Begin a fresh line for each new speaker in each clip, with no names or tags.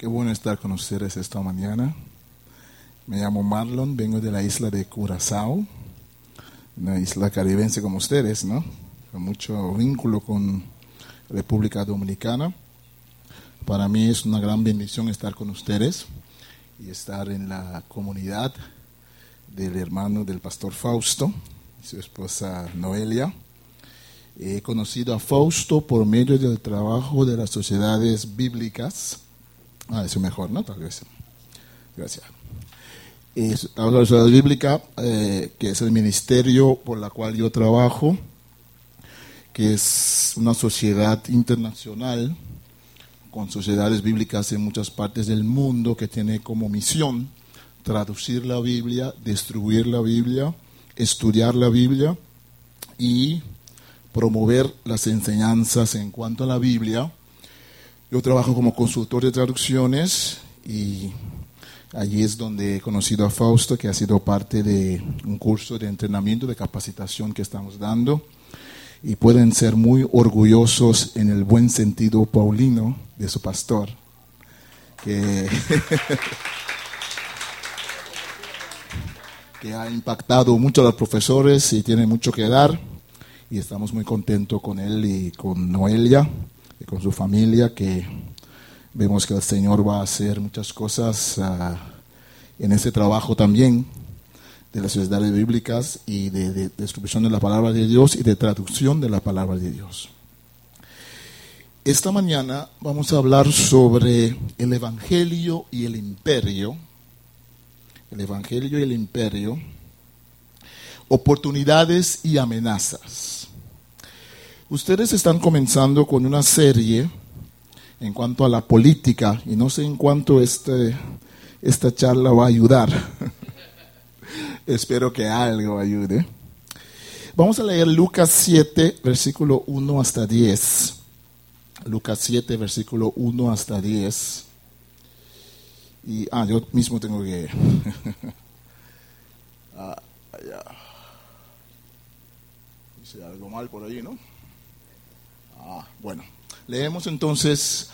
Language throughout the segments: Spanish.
Qué bueno estar con ustedes esta mañana. Me llamo Marlon, vengo de la isla de Curazao, una isla caribense como ustedes, ¿no? Con mucho vínculo con República Dominicana. Para mí es una gran bendición estar con ustedes y estar en la comunidad del hermano del pastor Fausto y su esposa Noelia. He conocido a Fausto por medio del trabajo de las sociedades bíblicas. Ah, eso mejor, ¿no? Tal vez. Gracias. Es la sociedad bíblica, eh, que es el ministerio por la cual yo trabajo, que es una sociedad internacional con sociedades bíblicas en muchas partes del mundo que tiene como misión traducir la Biblia, distribuir la Biblia, estudiar la Biblia y promover las enseñanzas en cuanto a la Biblia. Yo trabajo como consultor de traducciones y allí es donde he conocido a Fausto, que ha sido parte de un curso de entrenamiento, de capacitación que estamos dando. Y pueden ser muy orgullosos en el buen sentido paulino de su pastor, que, que ha impactado mucho a los profesores y tiene mucho que dar y estamos muy contentos con él y con Noelia y con su familia que vemos que el Señor va a hacer muchas cosas uh, en ese trabajo también de las sociedades bíblicas y de, de, distribución de la palabra de Dios y de traducción de la palabra de Dios. Esta mañana vamos a hablar sobre el Evangelio y el imperio. El Evangelio y el imperio. Oportunidades y amenazas. Ustedes están comenzando con una serie en cuanto a la política y no sé en cuánto este, esta charla va a ayudar. Espero que algo ayude. Vamos a leer Lucas 7, versículo 1 hasta 10. Lucas 7, versículo 1 hasta 10. Y, ah, yo mismo tengo que... ah, ya. Hice algo mal por ahí, ¿no? Ah, bueno, leemos entonces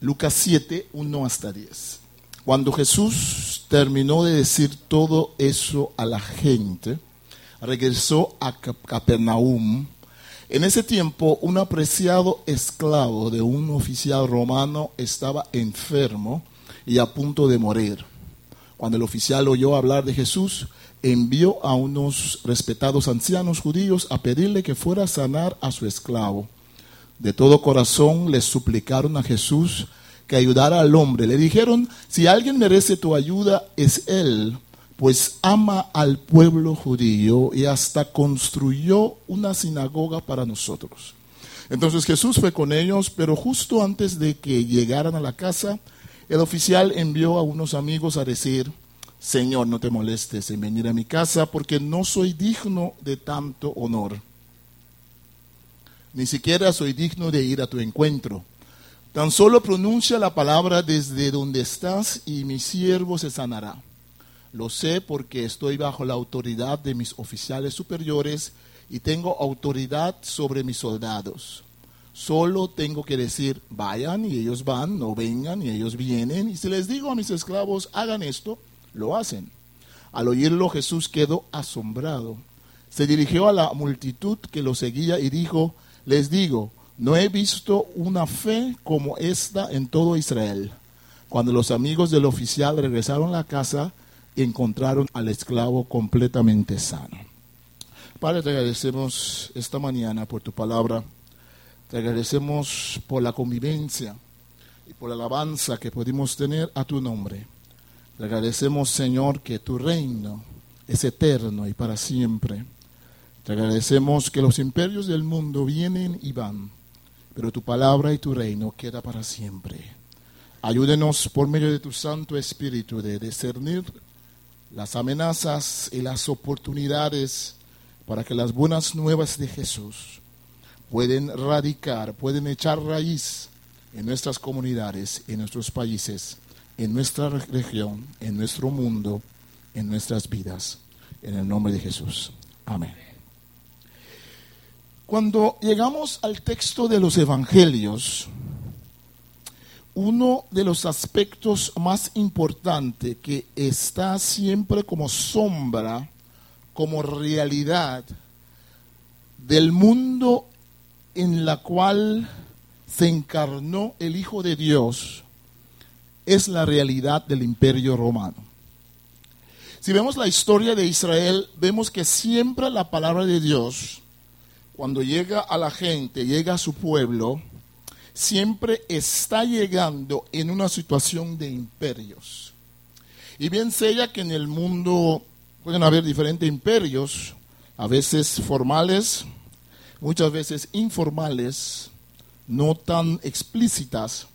Lucas 7, 1 hasta 10. Cuando Jesús terminó de decir todo eso a la gente, regresó a Capernaum. En ese tiempo, un apreciado esclavo de un oficial romano estaba enfermo y a punto de morir. Cuando el oficial oyó hablar de Jesús, envió a unos respetados ancianos judíos a pedirle que fuera a sanar a su esclavo de todo corazón le suplicaron a Jesús que ayudara al hombre. Le dijeron, si alguien merece tu ayuda, es él, pues ama al pueblo judío y hasta construyó una sinagoga para nosotros. Entonces Jesús fue con ellos, pero justo antes de que llegaran a la casa, el oficial envió a unos amigos a decir, Señor, no te molestes en venir a mi casa, porque no soy digno de tanto honor ni siquiera soy digno de ir a tu encuentro. Tan solo pronuncia la palabra desde donde estás y mi siervo se sanará. Lo sé porque estoy bajo la autoridad de mis oficiales superiores y tengo autoridad sobre mis soldados. Solo tengo que decir, vayan y ellos van, no vengan y ellos vienen. Y si les digo a mis esclavos, hagan esto, lo hacen. Al oírlo Jesús quedó asombrado. Se dirigió a la multitud que lo seguía y dijo, les digo, no he visto una fe como esta en todo Israel. Cuando los amigos del oficial regresaron a la casa, encontraron al esclavo completamente sano. Padre, te agradecemos esta mañana por tu palabra. Te agradecemos por la convivencia y por la alabanza que pudimos tener a tu nombre. Te agradecemos, Señor, que tu reino es eterno y para siempre. Te agradecemos que los imperios del mundo vienen y van, pero tu palabra y tu reino queda para siempre. Ayúdenos por medio de tu Santo Espíritu de discernir las amenazas y las oportunidades para que las buenas nuevas de Jesús pueden radicar, pueden echar raíz en nuestras comunidades, en nuestros países, en nuestra región, en nuestro mundo, en nuestras vidas. En el nombre de Jesús. Amén. Cuando llegamos al texto de los evangelios, uno de los aspectos más importantes que está siempre como sombra, como realidad del mundo en la cual se encarnó el Hijo de Dios, es la realidad del imperio romano. Si vemos la historia de Israel, vemos que siempre la palabra de Dios, cuando llega a la gente, llega a su pueblo, siempre está llegando en una situación de imperios. Y bien sea que en el mundo pueden haber diferentes imperios, a veces formales, muchas veces informales, no tan explícitas,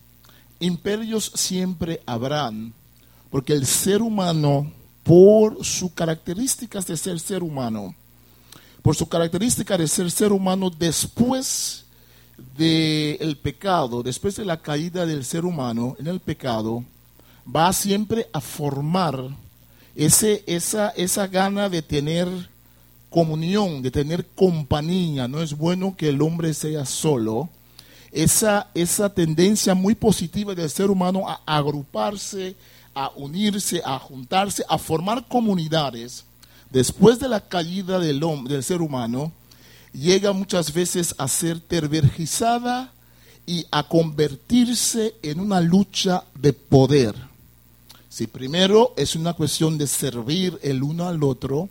imperios siempre habrán, porque el ser humano, por sus características de ser ser humano, por su característica de ser ser humano después del pecado, después de la caída del ser humano en el pecado, va siempre a formar ese, esa, esa gana de tener comunión, de tener compañía. No es bueno que el hombre sea solo. Esa, esa tendencia muy positiva del ser humano a agruparse, a unirse, a juntarse, a formar comunidades, después de la caída del, del ser humano, llega muchas veces a ser tervergizada y a convertirse en una lucha de poder. Si primero es una cuestión de servir el uno al otro,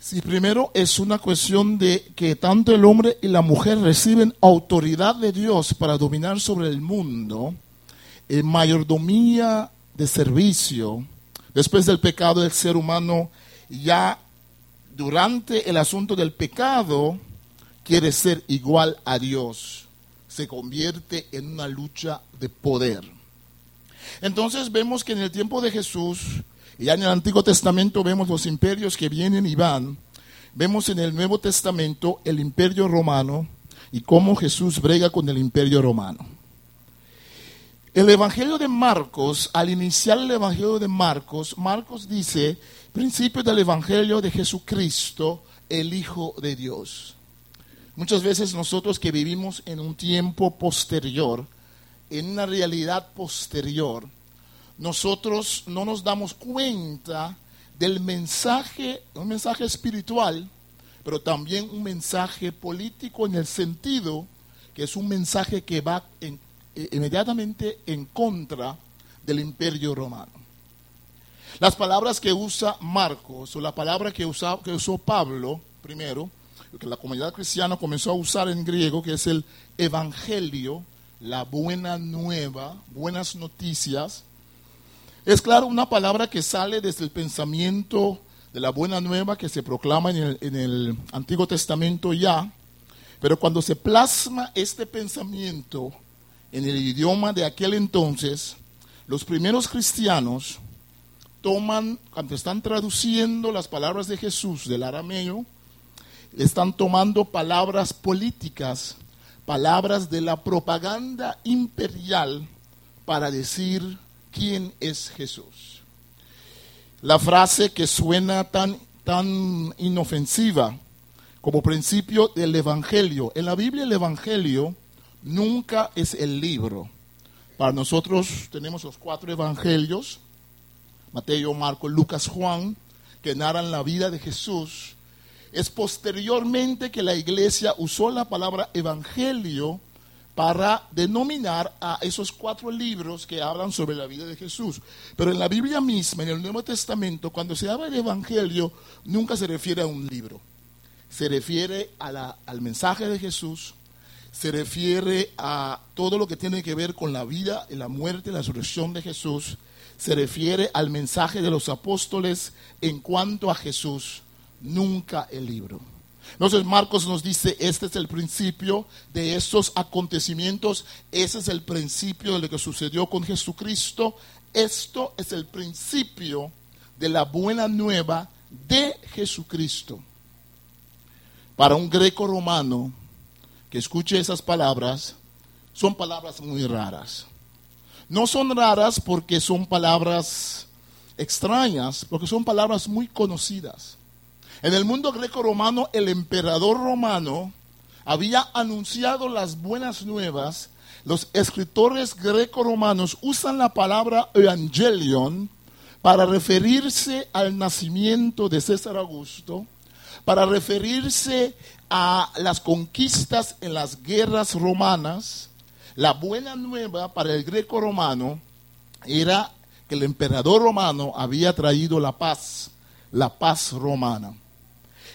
si primero es una cuestión de que tanto el hombre y la mujer reciben autoridad de Dios para dominar sobre el mundo, en mayordomía de servicio, después del pecado del ser humano ya durante el asunto del pecado quiere ser igual a Dios. Se convierte en una lucha de poder. Entonces vemos que en el tiempo de Jesús, ya en el Antiguo Testamento vemos los imperios que vienen y van, vemos en el Nuevo Testamento el imperio romano y cómo Jesús brega con el imperio romano. El Evangelio de Marcos, al iniciar el Evangelio de Marcos, Marcos dice Principio del Evangelio de Jesucristo, el Hijo de Dios. Muchas veces nosotros que vivimos en un tiempo posterior, en una realidad posterior, nosotros no nos damos cuenta del mensaje, un mensaje espiritual, pero también un mensaje político en el sentido que es un mensaje que va eh, inmediatamente en contra del imperio romano. Las palabras que usa Marcos o la palabra que, que usó Pablo primero, que la comunidad cristiana comenzó a usar en griego, que es el evangelio, la buena nueva, buenas noticias, es claro una palabra que sale desde el pensamiento de la buena nueva que se proclama en el, en el Antiguo Testamento ya, pero cuando se plasma este pensamiento en el idioma de aquel entonces, los primeros cristianos toman, cuando están traduciendo las palabras de Jesús del arameo, están tomando palabras políticas, palabras de la propaganda imperial para decir quién es Jesús. La frase que suena tan, tan inofensiva como principio del Evangelio. En la Biblia el Evangelio nunca es el libro. Para nosotros tenemos los cuatro Evangelios, Mateo, Marco, Lucas, Juan, que narran la vida de Jesús, es posteriormente que la iglesia usó la palabra evangelio para denominar a esos cuatro libros que hablan sobre la vida de Jesús. Pero en la Biblia misma, en el Nuevo Testamento, cuando se habla de evangelio, nunca se refiere a un libro. Se refiere al mensaje de Jesús, se refiere a todo lo que tiene que ver con la vida, la muerte la resurrección de Jesús, se refiere al mensaje de los apóstoles en cuanto a Jesús, nunca el libro. Entonces Marcos nos dice, este es el principio de estos acontecimientos, ese es el principio de lo que sucedió con Jesucristo, esto es el principio de la buena nueva de Jesucristo. Para un greco romano que escuche esas palabras, son palabras muy raras. No son raras porque son palabras extrañas, porque son palabras muy conocidas. En el mundo greco-romano, el emperador romano había anunciado las buenas nuevas los escritores greco-romanos usan la palabra evangelion para referirse al nacimiento de César Augusto, para referirse a las conquistas en las guerras romanas, la buena nueva para el greco romano era que el emperador romano había traído la paz, la paz romana.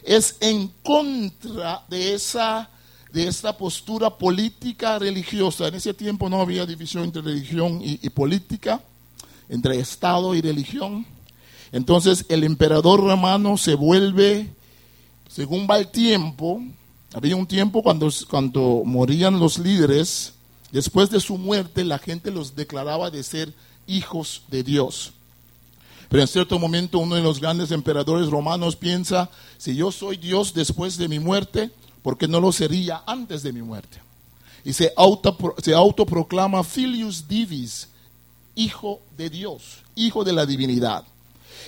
Es en contra de esa de esta postura política religiosa. En ese tiempo no había división entre religión y, y política, entre Estado y religión. Entonces el emperador romano se vuelve según va el tiempo, había un tiempo cuando, cuando morían los líderes, después de su muerte la gente los declaraba de ser hijos de Dios. Pero en cierto momento uno de los grandes emperadores romanos piensa, si yo soy Dios después de mi muerte, ¿por qué no lo sería antes de mi muerte? Y se, auto, se autoproclama filius divis, hijo de Dios, hijo de la divinidad.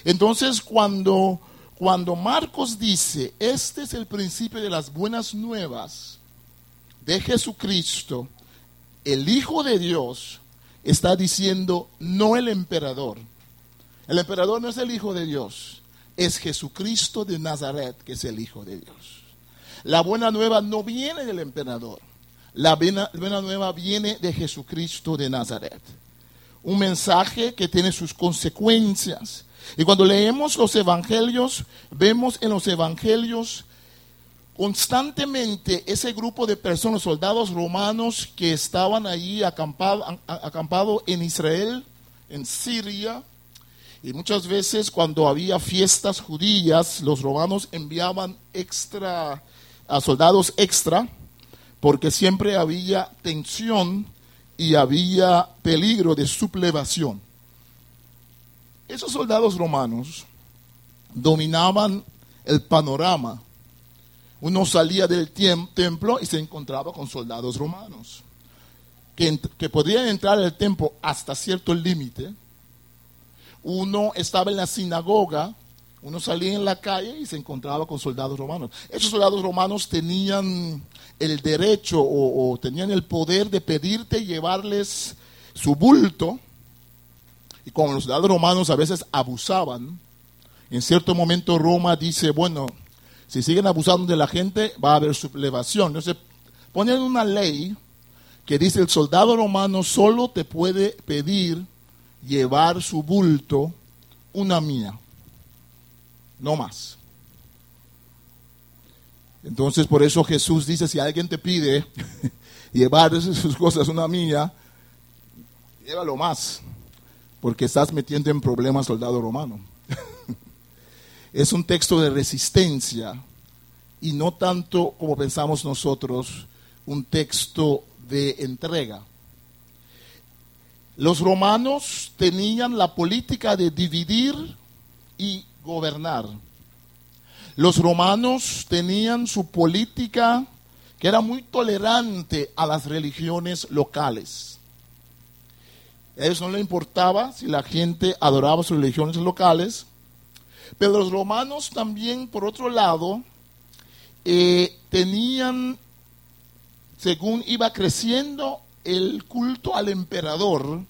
Entonces cuando cuando Marcos dice, este es el principio de las buenas nuevas de Jesucristo, el Hijo de Dios, está diciendo, no el emperador. El emperador no es el Hijo de Dios, es Jesucristo de Nazaret que es el Hijo de Dios. La buena nueva no viene del emperador, la buena, buena nueva viene de Jesucristo de Nazaret. Un mensaje que tiene sus consecuencias y cuando leemos los evangelios, vemos en los evangelios constantemente ese grupo de personas, soldados romanos que estaban ahí acampados acampado en Israel, en Siria. Y muchas veces cuando había fiestas judías, los romanos enviaban extra a soldados extra, porque siempre había tensión y había peligro de sublevación. Esos soldados romanos dominaban el panorama. Uno salía del templo y se encontraba con soldados romanos, que, podían entrar al templo hasta cierto límite. Uno estaba en la sinagoga, uno salía en la calle y se encontraba con soldados romanos. Esos soldados romanos tenían el derecho o, o tenían el poder de pedirte llevarles su bulto y como los soldados romanos a veces abusaban, en cierto momento Roma dice, bueno, si siguen abusando de la gente, va a haber sublevación. Entonces ponen una ley que dice el soldado romano solo te puede pedir llevar su bulto una mía, no más. Entonces por eso Jesús dice, si alguien te pide llevar sus cosas una mía, llévalo más porque estás metiendo en problemas soldado romano. es un texto de resistencia y no tanto como pensamos nosotros, un texto de entrega. Los romanos tenían la política de dividir y gobernar. Los romanos tenían su política que era muy tolerante a las religiones locales. A ellos no le importaba si la gente adoraba sus religiones locales. Pero los romanos también, por otro lado, eh, tenían, según iba creciendo el culto al emperador,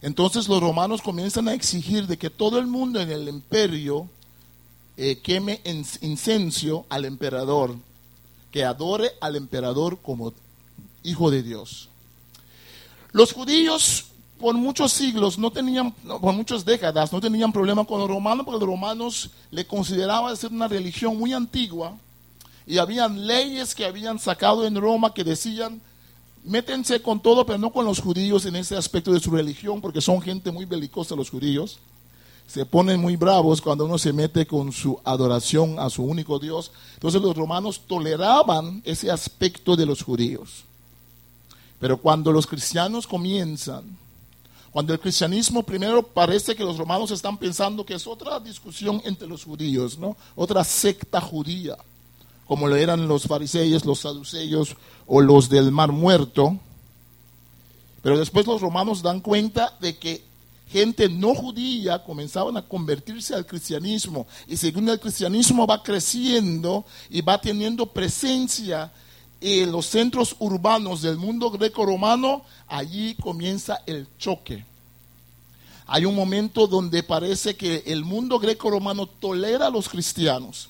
entonces los romanos comienzan a exigir de que todo el mundo en el imperio eh, queme incenso al emperador, que adore al emperador como hijo de Dios. Los judíos por muchos siglos no tenían, por muchas décadas, no tenían problema con los romanos porque los romanos le consideraban ser una religión muy antigua y habían leyes que habían sacado en Roma que decían, métense con todo, pero no con los judíos en ese aspecto de su religión, porque son gente muy belicosa los judíos. Se ponen muy bravos cuando uno se mete con su adoración a su único Dios. Entonces los romanos toleraban ese aspecto de los judíos. Pero cuando los cristianos comienzan, cuando el cristianismo primero parece que los romanos están pensando que es otra discusión entre los judíos, ¿no? Otra secta judía, como lo eran los fariseos, los saduceos o los del Mar Muerto. Pero después los romanos dan cuenta de que gente no judía comenzaban a convertirse al cristianismo y según el cristianismo va creciendo y va teniendo presencia en los centros urbanos del mundo greco-romano, allí comienza el choque. Hay un momento donde parece que el mundo greco-romano tolera a los cristianos.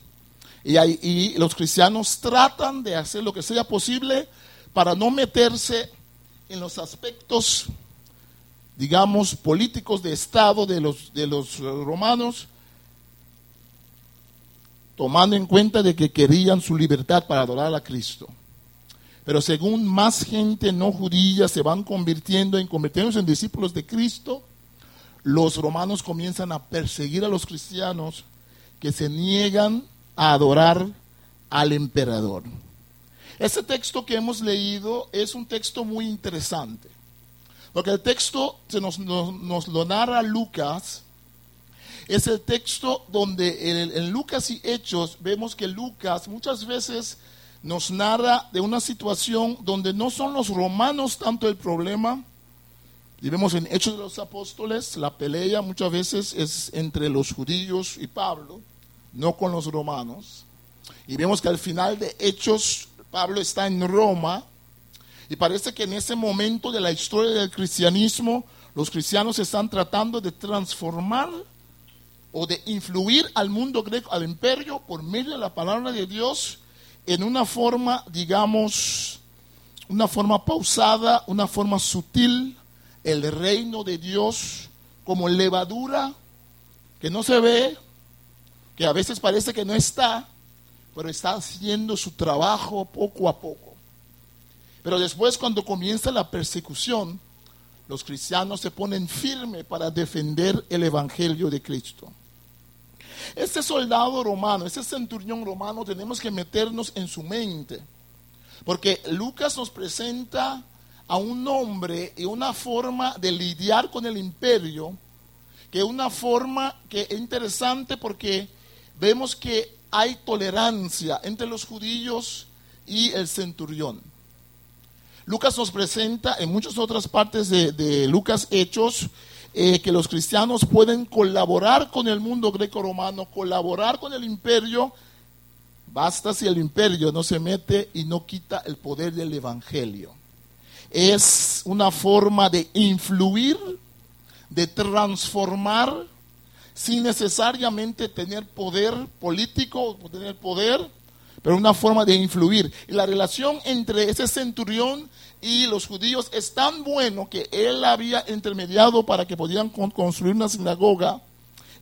Y, y, los cristianos tratan de hacer lo que sea posible para no meterse en los aspectos, digamos, políticos de Estado de los, de los romanos, tomando en cuenta de que querían su libertad para adorar a Cristo. Pero según más gente no judía se van convirtiendo en convirtiéndose en discípulos de Cristo, los romanos comienzan a perseguir a los cristianos que se niegan a adorar al emperador. Este texto que hemos leído es un texto muy interesante, porque el texto se nos, nos, lo narra Lucas, es el texto donde en, en Lucas y Hechos vemos que Lucas muchas veces nos narra de una situación donde no son los romanos tanto el problema, y vemos en Hechos de los Apóstoles, la pelea muchas veces es entre los judíos y Pablo, no con los romanos. Y vemos que al final de Hechos, Pablo está en Roma. Y parece que en ese momento de la historia del cristianismo, los cristianos están tratando de transformar o de influir al mundo greco, al imperio, por medio de la palabra de Dios, en una forma, digamos, una forma pausada, una forma sutil, el reino de Dios como levadura que no se ve, que a veces parece que no está, pero está haciendo su trabajo poco a poco. Pero después cuando comienza la persecución, los cristianos se ponen firmes para defender el Evangelio de Cristo. Este soldado romano, este centurión romano, tenemos que meternos en su mente, porque Lucas nos presenta a un hombre y una forma de lidiar con el imperio, que es una forma que es interesante porque vemos que hay tolerancia entre los judíos y el centurión. Lucas nos presenta en muchas otras partes de, Lucas Hechos eh, que los cristianos pueden colaborar con el mundo greco-romano, colaborar con el imperio, basta si el imperio no se mete y no quita el poder del evangelio es una forma de influir, de transformar, sin necesariamente tener poder político tener poder, pero una forma de influir. Y la relación entre ese centurión y los judíos es tan bueno que él había intermediado para que pudieran construir una sinagoga.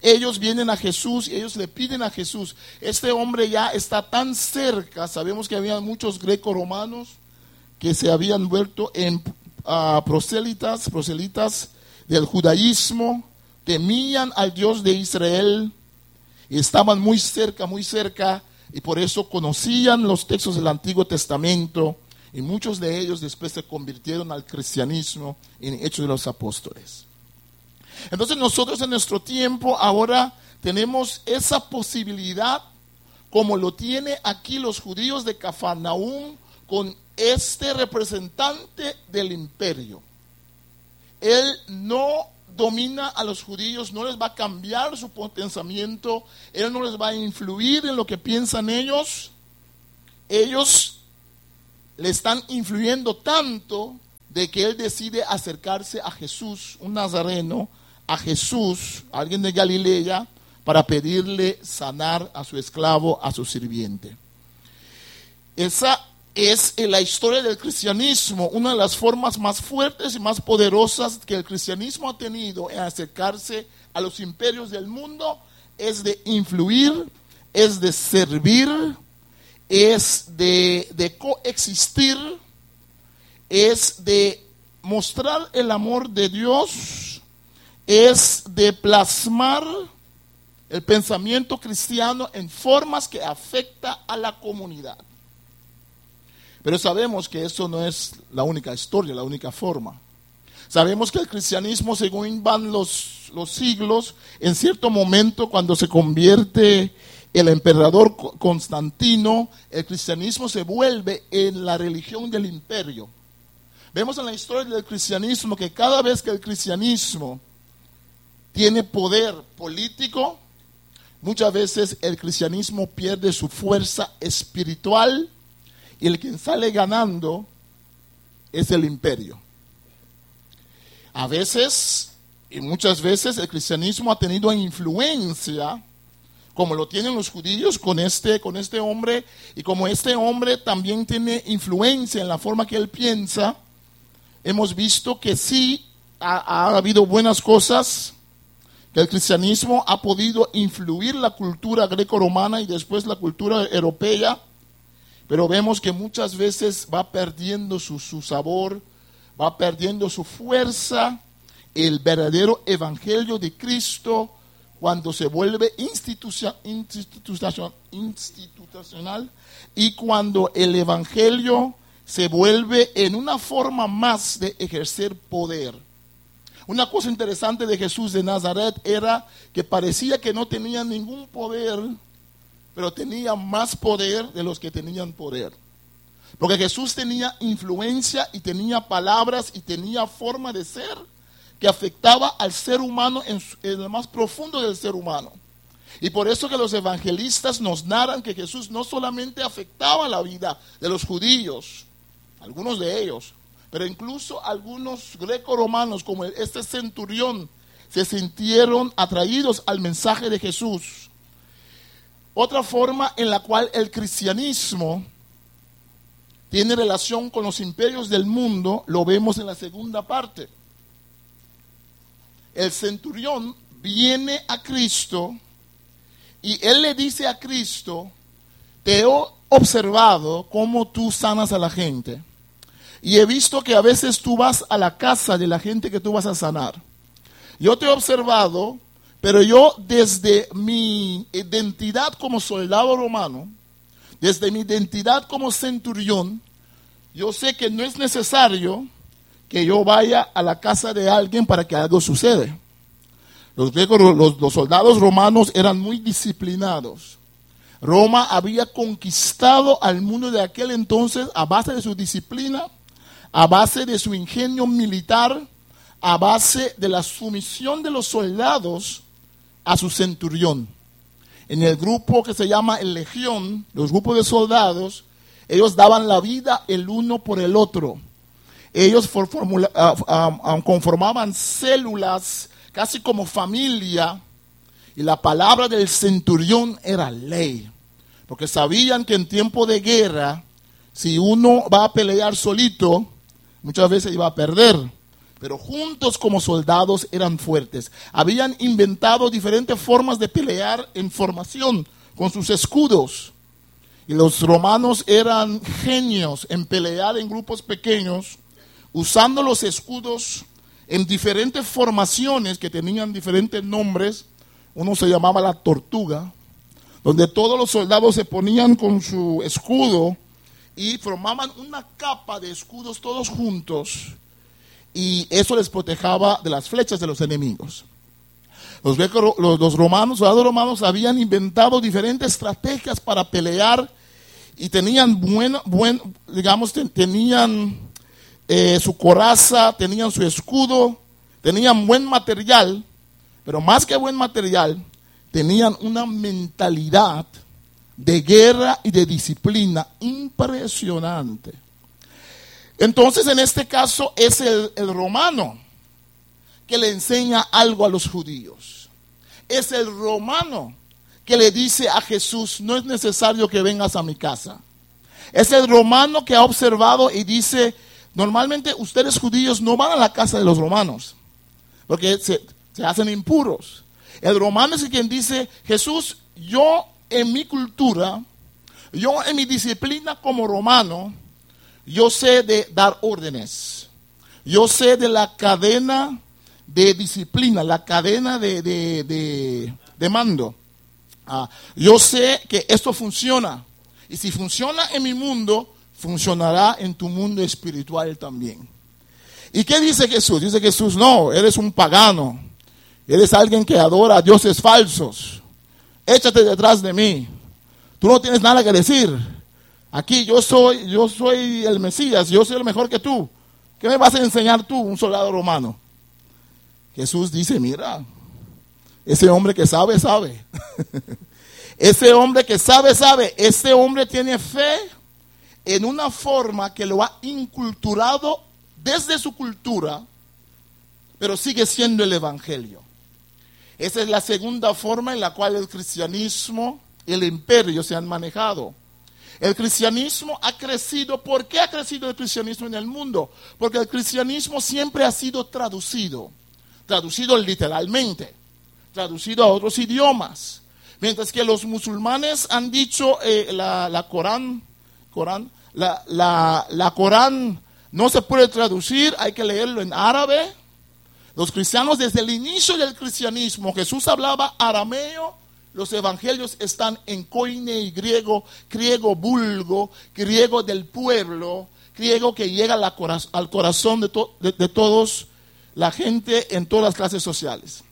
Ellos vienen a Jesús y ellos le piden a Jesús. Este hombre ya está tan cerca. Sabemos que había muchos greco-romanos que se habían vuelto en uh, proselitas, proselitas del judaísmo, temían al Dios de Israel y estaban muy cerca, muy cerca, y por eso conocían los textos del Antiguo Testamento, y muchos de ellos después se convirtieron al cristianismo en Hechos de los Apóstoles. Entonces nosotros en nuestro tiempo ahora tenemos esa posibilidad, como lo tiene aquí los judíos de Cafarnaúm, con este representante del imperio. Él no domina a los judíos, no les va a cambiar su pensamiento, Él no les va a influir en lo que piensan ellos. Ellos le están influyendo tanto de que Él decide acercarse a Jesús, un nazareno, a Jesús, alguien de Galilea, para pedirle sanar a su esclavo, a su sirviente. Esa es en la historia del cristianismo una de las formas más fuertes y más poderosas que el cristianismo ha tenido en acercarse a los imperios del mundo, es de influir, es de servir, es de, coexistir, es de mostrar el amor de Dios, es de plasmar el pensamiento cristiano en formas que afecta a la comunidad. Pero sabemos que eso no es la única historia, la única forma. Sabemos que el cristianismo, según van los, los siglos, en cierto momento cuando se convierte el emperador Constantino, el cristianismo se vuelve en la religión del imperio. Vemos en la historia del cristianismo que cada vez que el cristianismo tiene poder político, muchas veces el cristianismo pierde su fuerza espiritual y el quien sale ganando es el imperio. A veces, y muchas veces, el cristianismo ha tenido influencia, como lo tienen los judíos con este, con este hombre, y como este hombre también tiene influencia en la forma que él piensa, hemos visto que sí ha, ha habido buenas cosas, que el cristianismo ha podido influir la cultura greco-romana y después la cultura europea, pero vemos que muchas veces va perdiendo su, su sabor, va perdiendo su fuerza, el verdadero evangelio de Cristo cuando se vuelve institucional y cuando el evangelio se vuelve en una forma más de ejercer poder. Una cosa interesante de Jesús de Nazaret era que parecía que no tenía ningún poder, pero tenía más poder de los que tenían poder. Porque Jesús tenía influencia y tenía palabras y tenía forma de ser que afectaba al ser humano en, en lo más profundo del ser humano. Y por eso que los evangelistas nos narran que Jesús no solamente afectaba la vida de los judíos, algunos de ellos, pero incluso algunos greco-romanos como este centurión se sintieron atraídos al mensaje de Jesús. Otra forma en la cual el cristianismo tiene relación con los imperios del mundo lo vemos en la segunda parte el centurión viene a Cristo y él le dice a Cristo, te he observado cómo tú sanas a la gente. Y he visto que a veces tú vas a la casa de la gente que tú vas a sanar. Yo te he observado, pero yo desde mi identidad como soldado romano, desde mi identidad como centurión, yo sé que no es necesario que yo vaya a la casa de alguien para que algo suceda. Los, los, soldados romanos eran muy disciplinados. Roma había conquistado al mundo de aquel entonces a base de su disciplina, a base de su ingenio militar, a base de la sumisión de los soldados a su centurión. En el grupo que se llama el legión, los grupos de soldados, ellos daban la vida el uno por el otro ellos ah, conformaban células casi como familia y la palabra del centurión era ley. Porque sabían que en tiempo de guerra, si uno va a pelear solito, muchas veces iba a perder. Pero juntos como soldados eran fuertes. Habían inventado diferentes formas de pelear en formación con sus escudos. Y los romanos eran genios en pelear en grupos pequeños usando los escudos en diferentes formaciones que tenían diferentes nombres. Uno se llamaba la tortuga, donde todos los soldados se ponían con su escudo y formaban una capa de escudos todos juntos y eso les protegaba de las flechas de los enemigos. Los, romanos, soldados romanos habían inventado diferentes estrategias para pelear y tenían buen, buen digamos, tenían eh, su coraza, tenían su escudo, tenían buen material, pero más que buen material, tenían una mentalidad de guerra y de disciplina impresionante. Entonces, en este caso, es el, el, romano que le enseña algo a los judíos. Es el romano que le dice a Jesús, no es necesario que vengas a mi casa. Es el romano que ha observado y dice, Normalmente ustedes judíos no van a la casa de los romanos, porque se, hacen impuros. El romano es quien dice, Jesús, yo en mi cultura, yo en mi disciplina como romano, yo sé de dar órdenes. Yo sé de la cadena de disciplina, la cadena de, mando. Ah, yo sé que esto funciona. Y si funciona en mi mundo, funcionará en tu mundo espiritual también. ¿Y qué dice Jesús? Dice Jesús, no, eres un pagano, eres alguien que adora a dioses falsos, échate detrás de mí, tú no tienes nada que decir. Aquí yo soy, yo soy el Mesías, yo soy el mejor que tú. ¿Qué me vas a enseñar tú, un soldado romano? Jesús dice, mira, ese hombre que sabe, sabe. ese hombre que sabe, sabe. Ese hombre tiene fe en una forma que lo ha inculturado desde su cultura, pero sigue siendo el Evangelio. Esa es la segunda forma en la cual el cristianismo y el imperio se han manejado. El cristianismo ha crecido. ¿Por qué ha crecido el cristianismo en el mundo? Porque el cristianismo siempre ha sido traducido, traducido literalmente, traducido a otros idiomas. Mientras que los musulmanes han dicho eh, la, Corán, Corán la, la Corán no se puede traducir, hay que leerlo en árabe. Los cristianos desde el inicio del cristianismo, Jesús hablaba arameo los evangelios están en coine y griego, griego vulgo, griego del pueblo, griego que llega al corazón de, todos la gente en todas las clases sociales.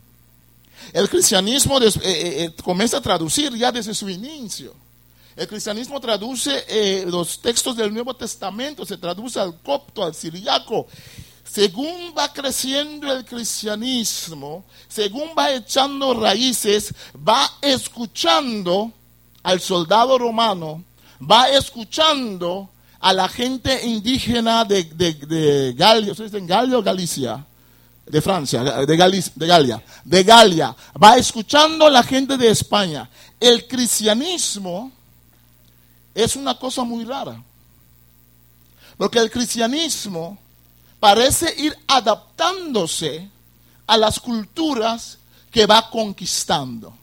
El cristianismo eh, eh, eh, comienza a traducir ya desde su inicio. El cristianismo traduce los textos del Nuevo Testamento, se traduce al copto, al siriaco, según va creciendo el cristianismo, según va echando raíces, va escuchando al soldado romano, va escuchando a la gente indígena de, Galia, en Galia o Galicia? De Francia, de, de Galia, de Galia, va escuchando a la gente de España. El cristianismo es una cosa muy rara, porque el cristianismo parece ir adaptándose a las culturas que va conquistando.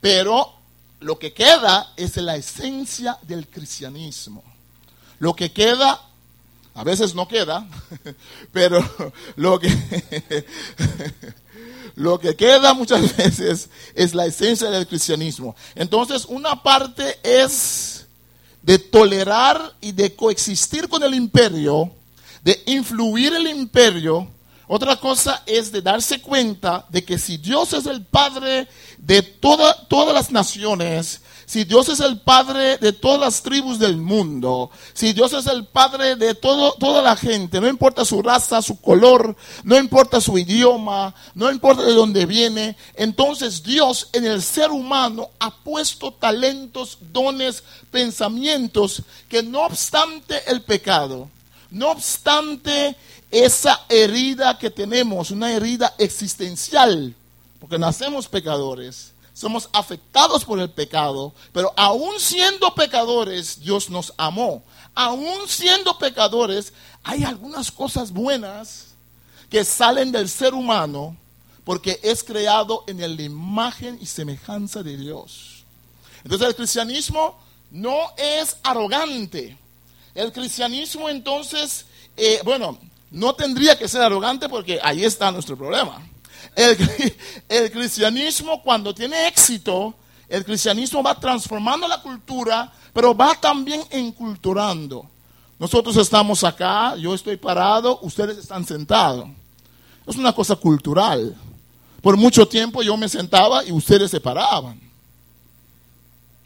Pero lo que queda es la esencia del cristianismo. Lo que queda, a veces no queda, pero lo que, lo que queda muchas veces es la esencia del cristianismo. Entonces, una parte es de tolerar y de coexistir con el imperio, de influir el imperio, otra cosa es de darse cuenta de que si Dios es el Padre de todas las naciones, si Dios es el Padre de todas las tribus del mundo, si Dios es el Padre de todo, toda la gente, no importa su raza, su color, no importa su idioma, no importa de dónde viene, entonces Dios en el ser humano ha puesto talentos, dones, pensamientos que no obstante el pecado, no obstante esa herida que tenemos, una herida existencial, porque nacemos pecadores, somos afectados por el pecado, pero aún siendo pecadores, Dios nos amó. Aún siendo pecadores, hay algunas cosas buenas que salen del ser humano porque es creado en la imagen y semejanza de Dios. Entonces el cristianismo no es arrogante, el cristianismo entonces, eh, bueno, no tendría que ser arrogante porque ahí está nuestro problema. El, cristianismo cuando tiene éxito, el cristianismo va transformando la cultura, pero va también enculturando. Nosotros estamos acá, yo estoy parado, ustedes están sentados. Es una cosa cultural. Por mucho tiempo yo me sentaba y ustedes se paraban.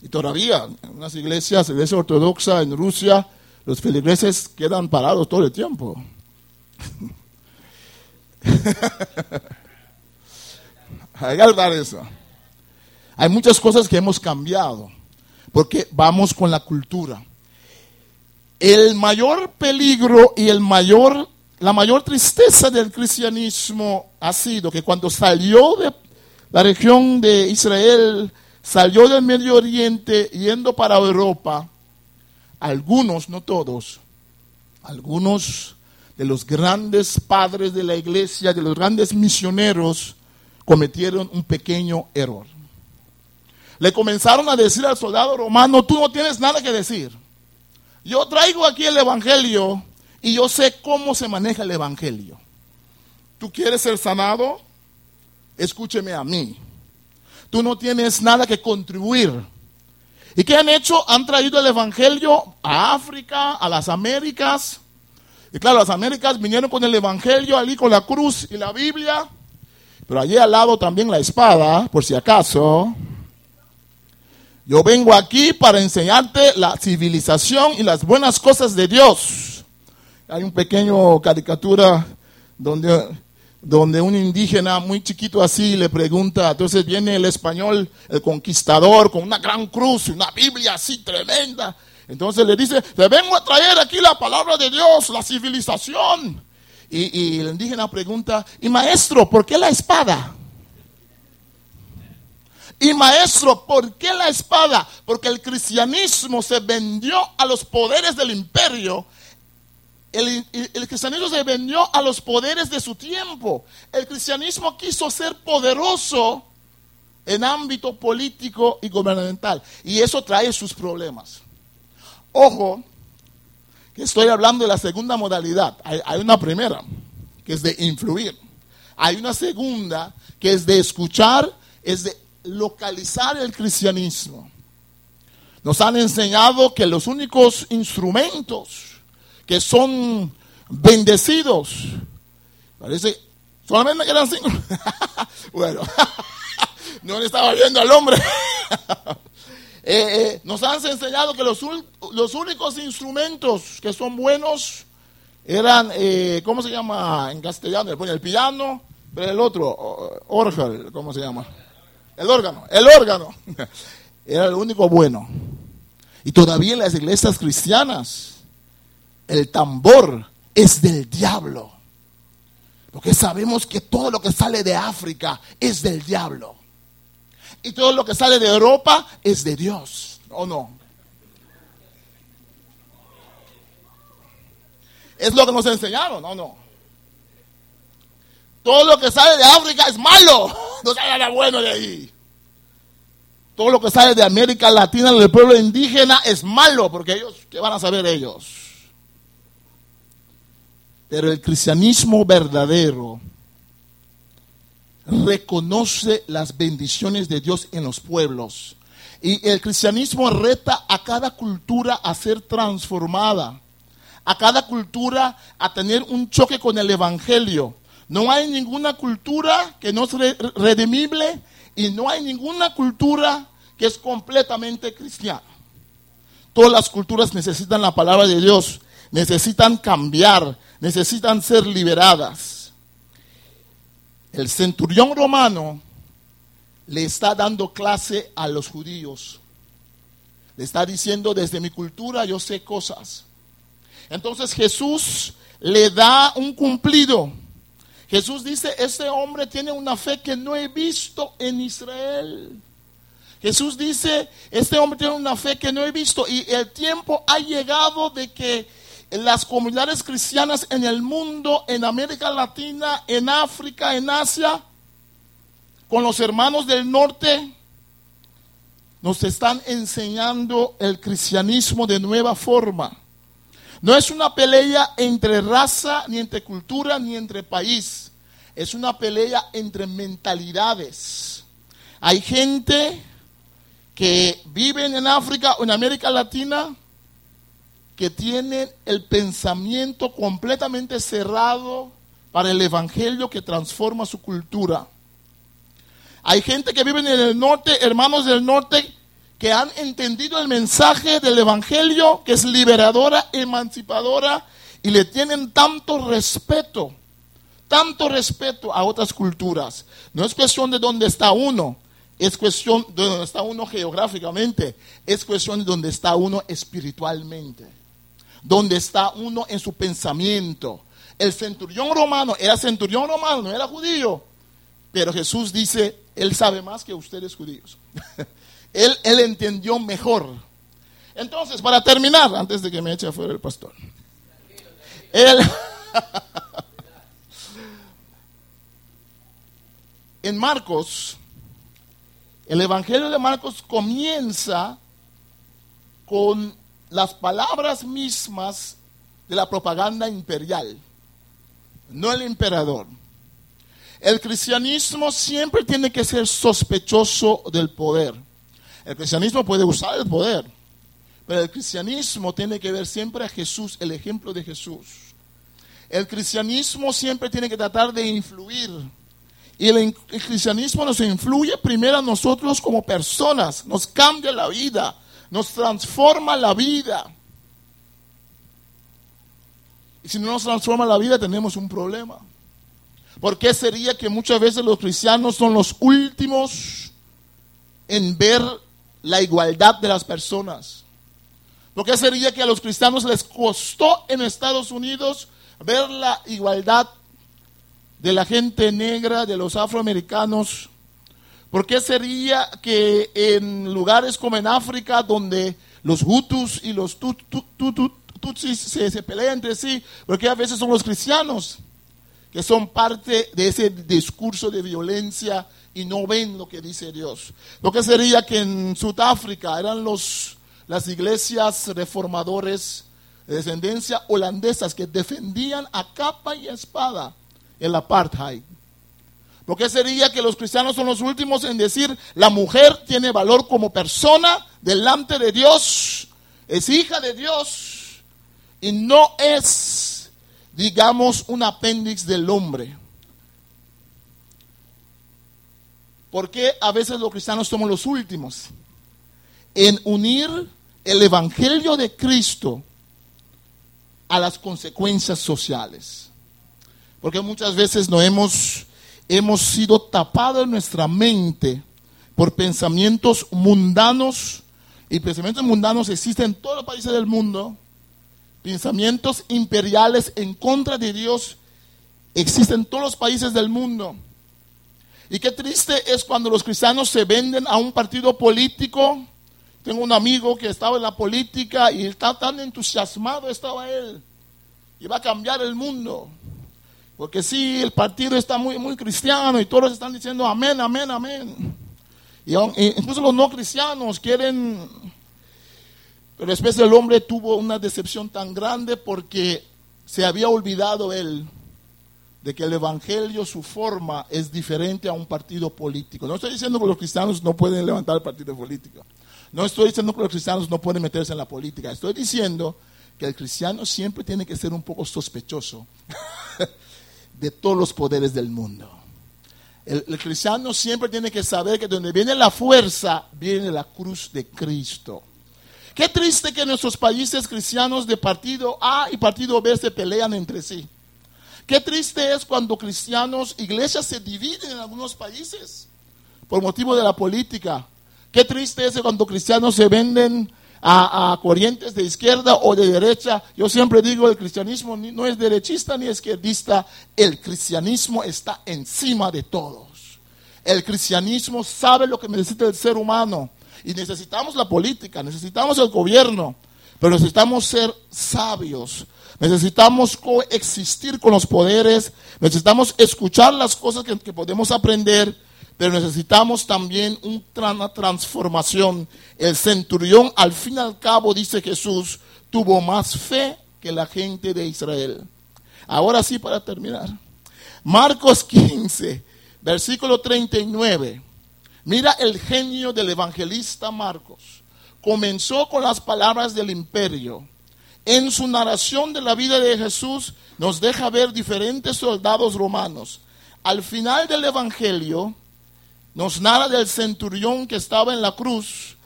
Y todavía, en unas iglesias, iglesia ortodoxa en Rusia, los feligreses quedan parados todo el tiempo. Hay. Hay muchas cosas que hemos cambiado porque vamos con la cultura. El mayor peligro y el mayor, la mayor tristeza del cristianismo ha sido que cuando salió de la región de Israel, salió del Medio Oriente yendo para Europa, algunos, no todos, algunos de los grandes padres de la iglesia, de los grandes misioneros, cometieron un pequeño error. Le comenzaron a decir al soldado romano, tú no tienes nada que decir. Yo traigo aquí el Evangelio y yo sé cómo se maneja el Evangelio. ¿Tú quieres ser sanado? Escúcheme a mí. Tú no tienes nada que contribuir ¿Y qué han hecho? Han traído el Evangelio a África, a las Américas. Y claro, las Américas vinieron con el Evangelio, allí con la cruz y la Biblia. Pero allí al lado también la espada, por si acaso. Yo vengo aquí para enseñarte la civilización y las buenas cosas de Dios. Hay un pequeño caricatura donde donde un indígena muy chiquito así le pregunta, entonces viene el español, el conquistador, con una gran cruz y una Biblia así tremenda, Entonces le dice, te vengo a traer aquí la palabra de Dios, la civilización. Y, el indígena pregunta, y maestro, ¿por qué la espada? Y maestro, ¿por qué la espada? Porque el cristianismo se vendió a los poderes del imperio. El, el, cristianismo se vendió a los poderes de su tiempo. El cristianismo quiso ser poderoso en ámbito político y gubernamental. Y eso trae sus problemas. Ojo, que estoy hablando de la segunda modalidad. Hay, una primera, que es de influir. Hay una segunda, que es de escuchar, es de localizar el cristianismo. Nos han enseñado que los únicos instrumentos que son bendecidos, parece, solamente quedan cinco. bueno, no le estaba viendo al hombre. Eh, eh, nos han enseñado que los, únicos instrumentos que son buenos eran, eh, ¿cómo se llama en castellano? El piano, pero el otro, órgano, ¿cómo se llama? El órgano, el órgano. Era el único bueno. Y todavía en las iglesias cristianas, el tambor es del diablo. Porque sabemos que todo lo que sale de África es del diablo. Y todo lo que sale de Europa es de Dios. ¿O no? Es lo que nos enseñaron, ¿no? No. Todo lo que sale de África es malo. No sale nada bueno de ahí. Todo lo que sale de América Latina, del pueblo indígena, es malo, porque ellos, ¿qué van a saber ellos? Pero el cristianismo verdadero reconoce las bendiciones de Dios en los pueblos. Y el cristianismo reta a cada cultura a ser transformada, a cada cultura a tener un choque con el Evangelio. No hay ninguna cultura que no es redimible y no hay ninguna cultura que es completamente cristiana. Todas las culturas necesitan la palabra de Dios, necesitan cambiar, necesitan ser liberadas. El centurión romano le está dando clase a los judíos. Le está diciendo, desde mi cultura yo sé cosas. Entonces Jesús le da un cumplido. Jesús dice, este hombre tiene una fe que no he visto en Israel. Jesús dice, este hombre tiene una fe que no he visto y el tiempo ha llegado de que las comunidades cristianas en el mundo, en América Latina, en África, en Asia, con los hermanos del norte, nos están enseñando el cristianismo de nueva forma. No es una pelea entre raza, ni entre cultura, ni entre país. Es una pelea entre mentalidades. Hay gente que viven en África o en América Latina que tienen el pensamiento completamente cerrado para el evangelio que transforma su cultura. Hay gente que vive en el norte, hermanos del norte, que han entendido el mensaje del Evangelio, que es liberadora, emancipadora, y le tienen tanto respeto, tanto respeto a otras culturas. No es cuestión de dónde está uno, es cuestión de dónde está uno geográficamente, es cuestión de dónde está uno espiritualmente, dónde está uno en su pensamiento. El centurión romano era centurión romano, no era judío, pero Jesús dice, Él sabe más que ustedes judíos. él, él entendió mejor. Entonces, para terminar, antes de que me eche afuera el pastor, él, en Marcos, el Evangelio de Marcos comienza con las palabras mismas de la propaganda imperial, no el emperador. El cristianismo siempre tiene que ser sospechoso del poder. El cristianismo puede usar el poder, pero el cristianismo tiene que ver siempre a Jesús, el ejemplo de Jesús. El cristianismo siempre tiene que tratar de influir. Y el, cristianismo nos influye primero a nosotros como personas, nos cambia la vida, nos transforma la vida. Y si no nos transforma la vida tenemos un problema. ¿Por qué sería que muchas veces los cristianos son los últimos en ver la igualdad de las personas. ¿Por qué sería que a los cristianos les costó en Estados Unidos ver la igualdad de la gente negra, de los afroamericanos? ¿Por qué sería que en lugares como en África, donde los Hutus y los Tutsis se, se pelean entre sí, porque a veces son los cristianos que son parte de ese discurso de violencia y no ven lo que dice Dios. Lo que sería que en Sudáfrica eran los, las iglesias reformadores de descendencia holandesas que defendían a capa y espada el apartheid. Lo que sería que los cristianos son los últimos en decir la mujer tiene valor como persona delante de Dios, es hija de Dios y no es digamos, un apéndice del hombre. ¿Por qué a veces los cristianos somos los últimos? En unir el Evangelio de Cristo a las consecuencias sociales. Porque muchas veces no hemos, hemos sido tapados en nuestra mente por pensamientos mundanos, y pensamientos mundanos existen en todos los países del mundo, pensamientos imperiales en contra de Dios existen en todos los países del mundo. Y qué triste es cuando los cristianos se venden a un partido político. Tengo un amigo que estaba en la política y está tan entusiasmado estaba él. Y va a cambiar el mundo. Porque sí, el partido está muy, muy cristiano y todos están diciendo amén, amén, amén. Incluso los no cristianos quieren pero después el hombre tuvo una decepción tan grande porque se había olvidado él de que el Evangelio, su forma, es diferente a un partido político. No estoy diciendo que los cristianos no pueden levantar el partido político. No estoy diciendo que los cristianos no pueden meterse en la política. Estoy diciendo que el cristiano siempre tiene que ser un poco sospechoso de todos los poderes del mundo. El, cristiano siempre tiene que saber que donde viene la fuerza, viene la cruz de Cristo. Qué triste que nuestros países cristianos de partido A y partido B se pelean entre sí. Qué triste es cuando cristianos, iglesias se dividen en algunos países por motivo de la política. Qué triste es cuando cristianos se venden a, corrientes de izquierda o de derecha. Yo siempre digo, el cristianismo no es derechista ni izquierdista, el cristianismo está encima de todos. El cristianismo sabe lo que necesita el ser humano. Y necesitamos la política, necesitamos el gobierno, pero necesitamos ser sabios. Necesitamos coexistir con los poderes, necesitamos escuchar las cosas que, podemos aprender, pero necesitamos también una transformación. El centurión, al fin y al cabo, dice Jesús, tuvo más fe que la gente de Israel. Ahora sí, para terminar. Marcos 15, versículo 39. Mira el genio del evangelista Marcos. Comenzó con las palabras del imperio. En su narración de la vida de Jesús nos deja ver diferentes soldados romanos. Al final del evangelio nos narra del centurión que estaba en la cruz.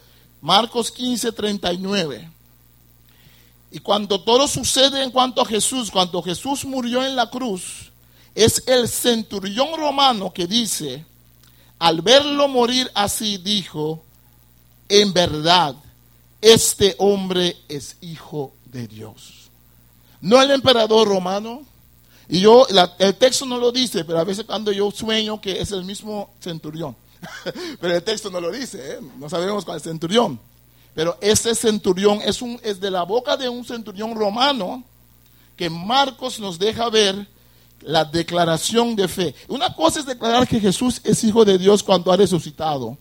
Marcos 15, 39. Y cuando todo sucede en cuanto a Jesús, cuando Jesús murió en la cruz, es el centurión romano que dice, al verlo morir así, dijo, en verdad, este hombre es hijo de Dios. No el emperador romano. Y yo, el texto no lo dice, pero a veces cuando yo sueño que es el mismo centurión. pero el texto no lo dice, ¿eh? no sabemos cuál es el centurión. Pero ese centurión es, un, es de la boca de un centurión romano que Marcos nos deja ver la declaración de fe. Una cosa es declarar que Jesús es hijo de Dios cuando ha resucitado.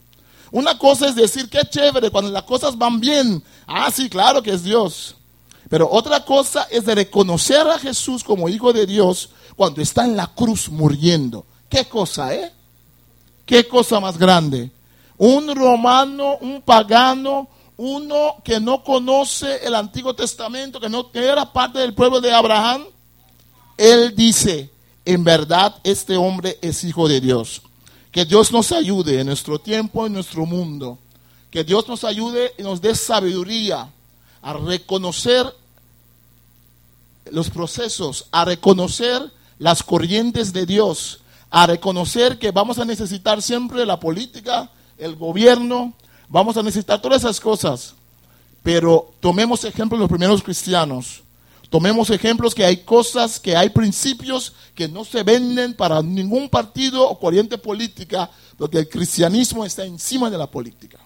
Una cosa es decir, qué chévere, cuando las cosas van bien. Ah, sí, claro que es Dios. Pero otra cosa es de reconocer a Jesús como hijo de Dios cuando está en la cruz muriendo. ¿Qué cosa, eh? ¿Qué cosa más grande? Un romano, un pagano, uno que no conoce el Antiguo Testamento, que no era parte del pueblo de Abraham, él dice, en verdad este hombre es hijo de Dios. Que Dios nos ayude en nuestro tiempo, en nuestro mundo. Que Dios nos ayude y nos dé sabiduría a reconocer los procesos, a reconocer las corrientes de Dios, a reconocer que vamos a necesitar siempre la política, el gobierno, vamos a necesitar todas esas cosas. Pero tomemos ejemplos de los primeros cristianos. Tomemos ejemplos que hay cosas, que hay principios que no se venden para ningún partido o corriente política, porque el cristianismo está encima de la política.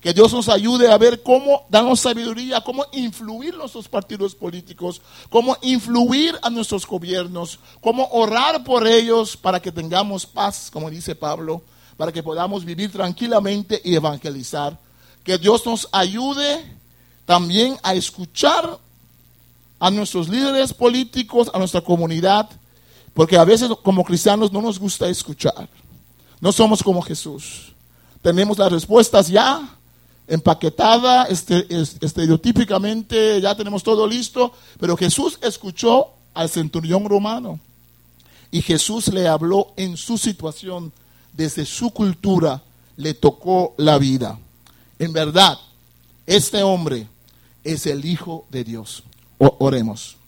Que Dios nos ayude a ver cómo darnos sabiduría, cómo influir nuestros partidos políticos, cómo influir a nuestros gobiernos, cómo orar por ellos para que tengamos paz, como dice Pablo, para que podamos vivir tranquilamente y evangelizar. Que Dios nos ayude también a escuchar a nuestros líderes políticos, a nuestra comunidad, porque a veces como cristianos no nos gusta escuchar. No somos como Jesús. Tenemos las respuestas ya empaquetada, este, estereotípicamente, ya tenemos todo listo, pero Jesús escuchó al centurión romano y Jesús le habló en su situación, desde su cultura, le tocó la vida. En verdad, este hombre es el Hijo de Dios. oremos.